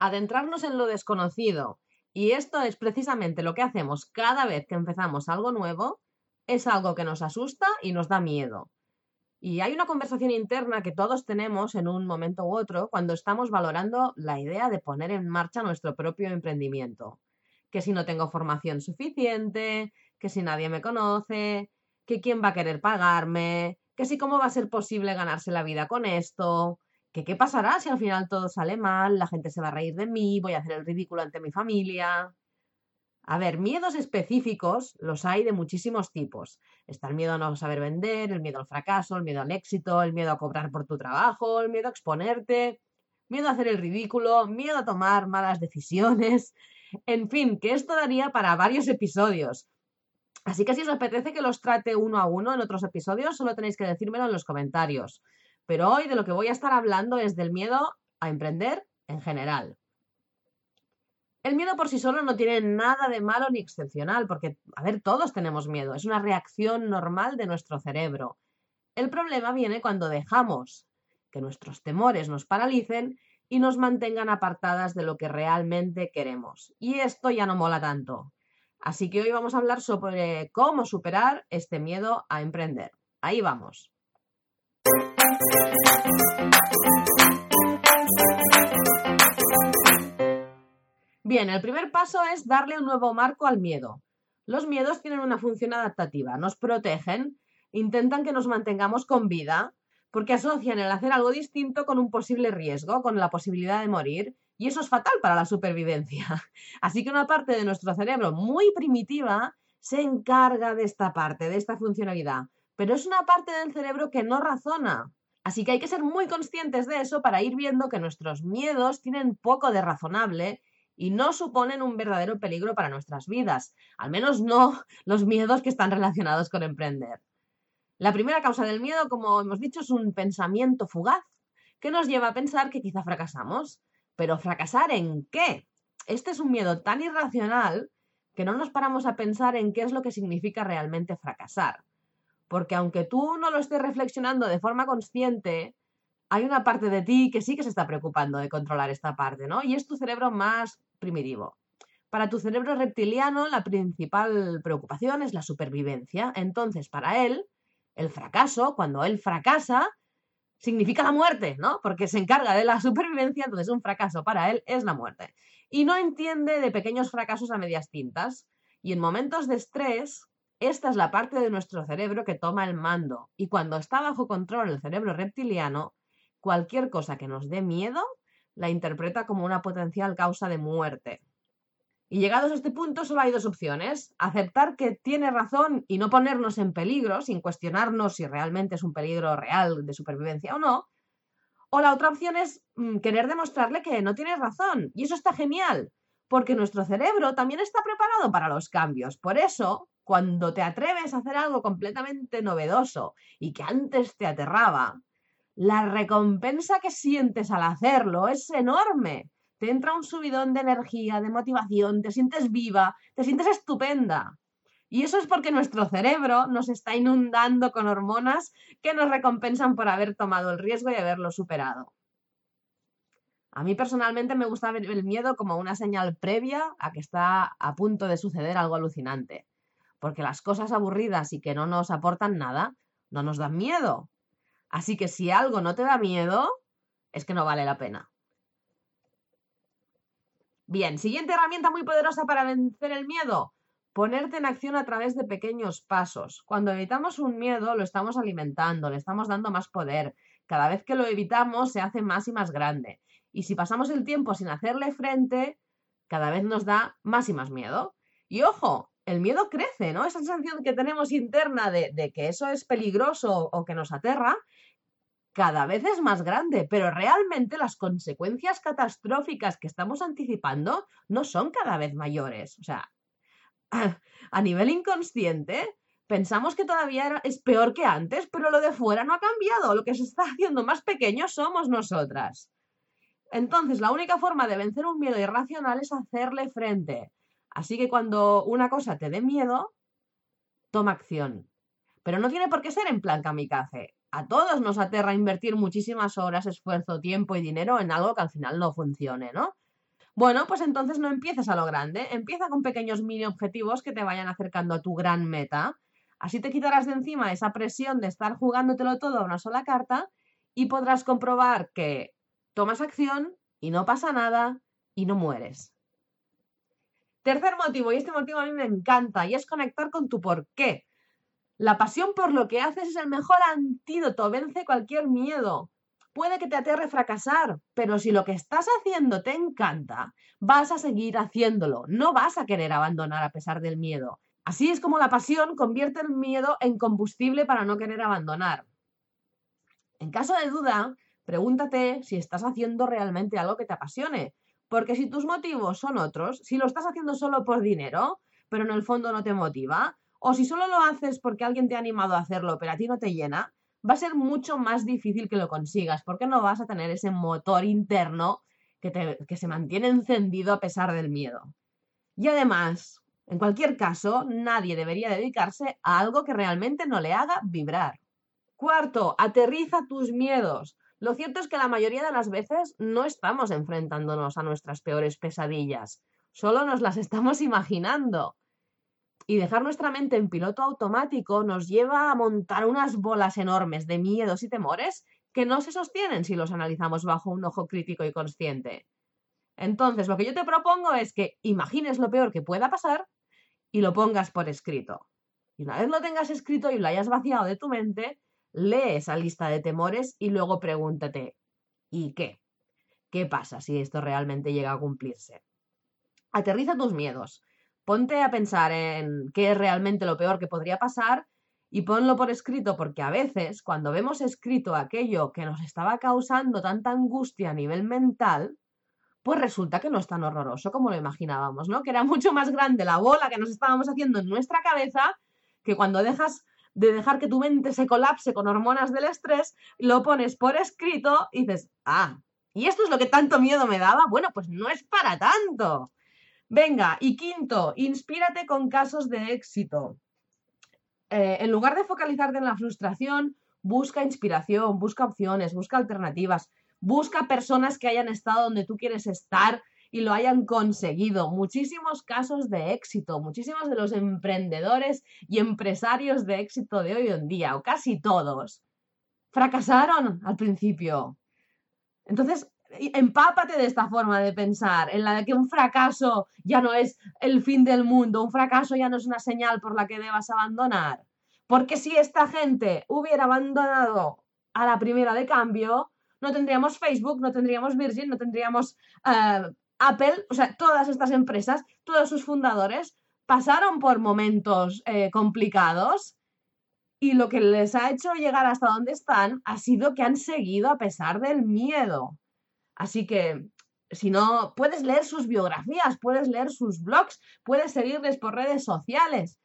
adentrarnos en lo desconocido. Y esto es precisamente lo que hacemos cada vez que empezamos algo nuevo, es algo que nos asusta y nos da miedo. Y hay una conversación interna que todos tenemos en un momento u otro cuando estamos valorando la idea de poner en marcha nuestro propio emprendimiento. Que si no tengo formación suficiente, que si nadie me conoce, que quién va a querer pagarme, que si cómo va a ser posible ganarse la vida con esto, que qué pasará si al final todo sale mal, la gente se va a reír de mí, voy a hacer el ridículo ante mi familia. A ver, miedos específicos los hay de muchísimos tipos. Está el miedo a no saber vender, el miedo al fracaso, el miedo al éxito, el miedo a cobrar por tu trabajo, el miedo a exponerte, miedo a hacer el ridículo, miedo a tomar malas decisiones. En fin, que esto daría para varios episodios. Así que si os apetece que los trate uno a uno en otros episodios, solo tenéis que decírmelo en los comentarios. Pero hoy de lo que voy a estar hablando es del miedo a emprender en general. El miedo por sí solo no tiene nada de malo ni excepcional, porque, a ver, todos tenemos miedo, es una reacción normal de nuestro cerebro. El problema viene cuando dejamos que nuestros temores nos paralicen y nos mantengan apartadas de lo que realmente queremos. Y esto ya no mola tanto. Así que hoy vamos a hablar sobre cómo superar este miedo a emprender. Ahí vamos. Bien, el primer paso es darle un nuevo marco al miedo. Los miedos tienen una función adaptativa, nos protegen, intentan que nos mantengamos con vida, porque asocian el hacer algo distinto con un posible riesgo, con la posibilidad de morir, y eso es fatal para la supervivencia. Así que una parte de nuestro cerebro muy primitiva se encarga de esta parte, de esta funcionalidad, pero es una parte del cerebro que no razona. Así que hay que ser muy conscientes de eso para ir viendo que nuestros miedos tienen poco de razonable y no suponen un verdadero peligro para nuestras vidas, al menos no los miedos que están relacionados con emprender. La primera causa del miedo, como hemos dicho, es un pensamiento fugaz que nos lleva a pensar que quizá fracasamos. Pero fracasar en qué? Este es un miedo tan irracional que no nos paramos a pensar en qué es lo que significa realmente fracasar. Porque aunque tú no lo estés reflexionando de forma consciente, hay una parte de ti que sí que se está preocupando de controlar esta parte, ¿no? Y es tu cerebro más primitivo. Para tu cerebro reptiliano, la principal preocupación es la supervivencia. Entonces, para él, el fracaso, cuando él fracasa, significa la muerte, ¿no? Porque se encarga de la supervivencia, entonces un fracaso para él es la muerte. Y no entiende de pequeños fracasos a medias tintas. Y en momentos de estrés, esta es la parte de nuestro cerebro que toma el mando y cuando está bajo control el cerebro reptiliano, cualquier cosa que nos dé miedo la interpreta como una potencial causa de muerte. Y llegados a este punto solo hay dos opciones. Aceptar que tiene razón y no ponernos en peligro sin cuestionarnos si realmente es un peligro real de supervivencia o no. O la otra opción es mm, querer demostrarle que no tiene razón. Y eso está genial, porque nuestro cerebro también está preparado para los cambios. Por eso, cuando te atreves a hacer algo completamente novedoso y que antes te aterraba, la recompensa que sientes al hacerlo es enorme. Te entra un subidón de energía, de motivación, te sientes viva, te sientes estupenda. Y eso es porque nuestro cerebro nos está inundando con hormonas que nos recompensan por haber tomado el riesgo y haberlo superado. A mí personalmente me gusta ver el miedo como una señal previa a que está a punto de suceder algo alucinante porque las cosas aburridas y que no nos aportan nada no nos dan miedo. Así que si algo no te da miedo, es que no vale la pena. Bien, siguiente herramienta muy poderosa para vencer el miedo. Ponerte en acción a través de pequeños pasos. Cuando evitamos un miedo, lo estamos alimentando, le estamos dando más poder. Cada vez que lo evitamos, se hace más y más grande. Y si pasamos el tiempo sin hacerle frente, cada vez nos da más y más miedo. Y ojo, el miedo crece, ¿no? Esa sensación que tenemos interna de, que eso es peligroso o que nos aterra, cada vez es más grande, pero realmente las consecuencias catastróficas que estamos anticipando no son cada vez mayores. O sea, a, nivel inconsciente, pensamos que todavía es peor que antes, pero lo de fuera no ha cambiado. Lo que se está haciendo más pequeño somos nosotras. Entonces, la única forma de vencer un miedo irracional es hacerle frente. Así que cuando una cosa te dé miedo, toma acción. Pero no tiene por qué ser en plan kamikaze. A todos nos aterra invertir muchísimas horas, esfuerzo, tiempo y dinero en algo que al final no funcione, ¿no? Bueno, pues entonces no empieces a lo grande, empieza con pequeños mini objetivos que te vayan acercando a tu gran meta. Así te quitarás de encima esa presión de estar jugándotelo todo a una sola carta y podrás comprobar que tomas acción y no pasa nada y no mueres. Tercer motivo, y este motivo a mí me encanta, y es conectar con tu por qué. La pasión por lo que haces es el mejor antídoto, vence cualquier miedo. Puede que te aterre fracasar, pero si lo que estás haciendo te encanta, vas a seguir haciéndolo, no vas a querer abandonar a pesar del miedo. Así es como la pasión convierte el miedo en combustible para no querer abandonar. En caso de duda, pregúntate si estás haciendo realmente algo que te apasione, porque si tus motivos son otros, si lo estás haciendo solo por dinero, pero en el fondo no te motiva, o si solo lo haces porque alguien te ha animado a hacerlo, pero a ti no te llena, va a ser mucho más difícil que lo consigas, porque no vas a tener ese motor interno que, que se mantiene encendido a pesar del miedo. Y además, en cualquier caso, nadie debería dedicarse a algo que realmente no le haga vibrar. Cuarto, aterriza tus miedos. Lo cierto es que la mayoría de las veces no estamos enfrentándonos a nuestras peores pesadillas, solo nos las estamos imaginando. Y dejar nuestra mente en piloto automático nos lleva a montar unas bolas enormes de miedos y temores que no se sostienen si los analizamos bajo un ojo crítico y consciente. Entonces, lo que yo te propongo es que imagines lo peor que pueda pasar y lo pongas por escrito. Y una vez lo tengas escrito y lo hayas vaciado de tu mente, lee esa lista de temores y luego pregúntate, ¿y qué? ¿Qué pasa si esto realmente llega a cumplirse? Aterriza tus miedos, ponte a pensar en qué es realmente lo peor que podría pasar y ponlo por escrito porque a veces cuando vemos escrito aquello que nos estaba causando tanta angustia a nivel mental, pues resulta que no es tan horroroso como lo imaginábamos, ¿no? Que era mucho más grande la bola que nos estábamos haciendo en nuestra cabeza que cuando dejas de dejar que tu mente se colapse con hormonas del estrés, lo pones por escrito y dices, ah, ¿y esto es lo que tanto miedo me daba? Bueno, pues no es para tanto. Venga, y quinto, inspírate con casos de éxito. Eh, en lugar de focalizarte en la frustración, busca inspiración, busca opciones, busca alternativas, busca personas que hayan estado donde tú quieres estar y lo hayan conseguido. Muchísimos casos de éxito, muchísimos de los emprendedores y empresarios de éxito de hoy en día, o casi todos, fracasaron al principio. Entonces, empápate de esta forma de pensar, en la de que un fracaso ya no es el fin del mundo, un fracaso ya no es una señal por la que debas abandonar. Porque si esta gente hubiera abandonado a la primera de cambio, no tendríamos Facebook, no tendríamos Virgin, no tendríamos eh, Apple, o sea, todas estas empresas, todos sus fundadores pasaron por momentos eh, complicados y lo que les ha hecho llegar hasta donde están ha sido que han seguido a pesar del miedo. Así que, si no, puedes leer sus biografías, puedes leer sus blogs, puedes seguirles por redes sociales.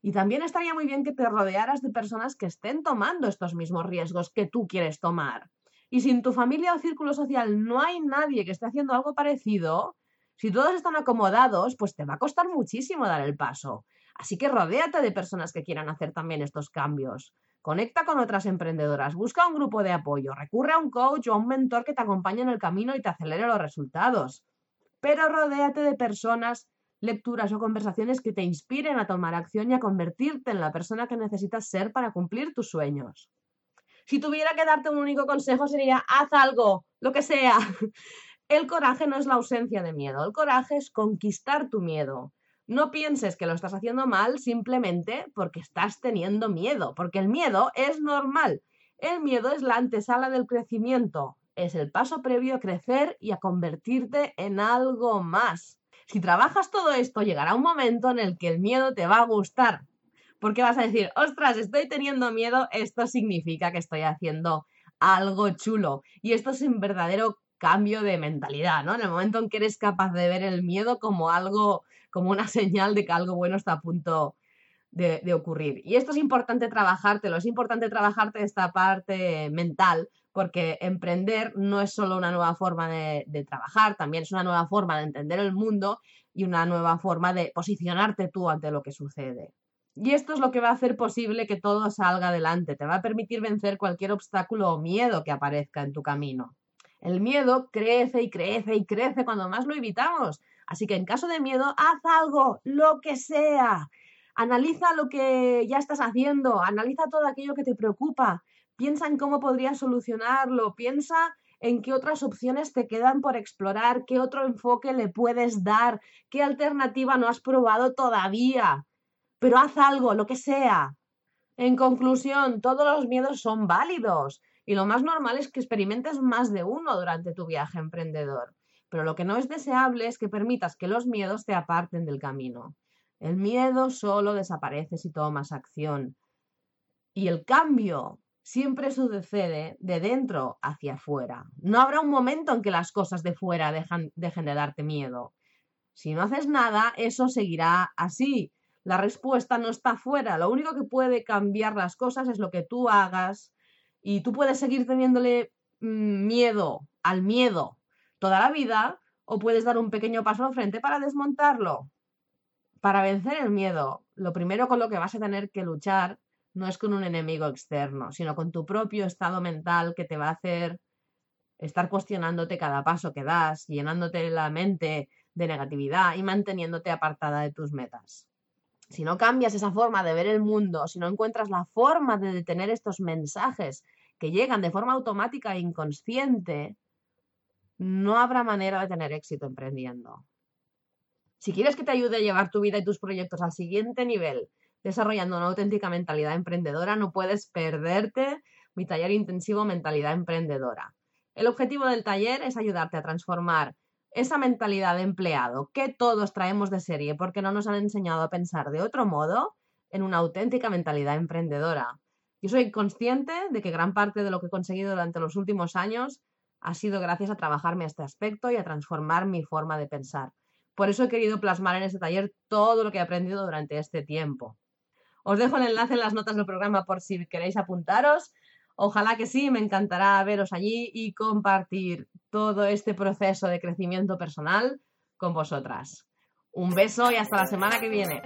Y también estaría muy bien que te rodearas de personas que estén tomando estos mismos riesgos que tú quieres tomar. Y si en tu familia o círculo social no hay nadie que esté haciendo algo parecido, si todos están acomodados, pues te va a costar muchísimo dar el paso. Así que rodéate de personas que quieran hacer también estos cambios. Conecta con otras emprendedoras, busca un grupo de apoyo, recurre a un coach o a un mentor que te acompañe en el camino y te acelere los resultados. Pero rodéate de personas, lecturas o conversaciones que te inspiren a tomar acción y a convertirte en la persona que necesitas ser para cumplir tus sueños. Si tuviera que darte un único consejo sería, haz algo, lo que sea. El coraje no es la ausencia de miedo, el coraje es conquistar tu miedo. No pienses que lo estás haciendo mal simplemente porque estás teniendo miedo, porque el miedo es normal. El miedo es la antesala del crecimiento, es el paso previo a crecer y a convertirte en algo más. Si trabajas todo esto, llegará un momento en el que el miedo te va a gustar, porque vas a decir, ostras, estoy teniendo miedo, esto significa que estoy haciendo algo chulo. Y esto es un verdadero cambio de mentalidad, ¿no? En el momento en que eres capaz de ver el miedo como algo, como una señal de que algo bueno está a punto de, ocurrir. Y esto es importante trabajártelo, es importante trabajarte esta parte mental, porque emprender no es solo una nueva forma de, trabajar, también es una nueva forma de entender el mundo y una nueva forma de posicionarte tú ante lo que sucede. Y esto es lo que va a hacer posible que todo salga adelante, te va a permitir vencer cualquier obstáculo o miedo que aparezca en tu camino. El miedo crece y crece y crece cuando más lo evitamos. Así que en caso de miedo, haz algo, lo que sea. Analiza lo que ya estás haciendo, analiza todo aquello que te preocupa, piensa en cómo podrías solucionarlo, piensa en qué otras opciones te quedan por explorar, qué otro enfoque le puedes dar, qué alternativa no has probado todavía. Pero haz algo, lo que sea. En conclusión, todos los miedos son válidos y lo más normal es que experimentes más de uno durante tu viaje emprendedor. Pero lo que no es deseable es que permitas que los miedos te aparten del camino. El miedo solo desaparece si tomas acción. Y el cambio siempre sucede de dentro hacia afuera. No habrá un momento en que las cosas de fuera dejan, dejen de darte miedo. Si no haces nada, eso seguirá así. La respuesta no está fuera. Lo único que puede cambiar las cosas es lo que tú hagas. Y tú puedes seguir teniéndole mm, miedo al miedo toda la vida o puedes dar un pequeño paso al frente para desmontarlo. Para vencer el miedo, lo primero con lo que vas a tener que luchar no es con un enemigo externo, sino con tu propio estado mental que te va a hacer estar cuestionándote cada paso que das, llenándote la mente de negatividad y manteniéndote apartada de tus metas. Si no cambias esa forma de ver el mundo, si no encuentras la forma de detener estos mensajes que llegan de forma automática e inconsciente, no habrá manera de tener éxito emprendiendo. Si quieres que te ayude a llevar tu vida y tus proyectos al siguiente nivel, desarrollando una auténtica mentalidad emprendedora, no puedes perderte mi taller intensivo Mentalidad Emprendedora. El objetivo del taller es ayudarte a transformar esa mentalidad de empleado que todos traemos de serie porque no nos han enseñado a pensar de otro modo en una auténtica mentalidad emprendedora. Yo soy consciente de que gran parte de lo que he conseguido durante los últimos años ha sido gracias a trabajarme este aspecto y a transformar mi forma de pensar. Por eso he querido plasmar en este taller todo lo que he aprendido durante este tiempo. Os dejo el enlace en las notas del programa por si queréis apuntaros. Ojalá que sí, me encantará veros allí y compartir todo este proceso de crecimiento personal con vosotras. Un beso y hasta la semana que viene.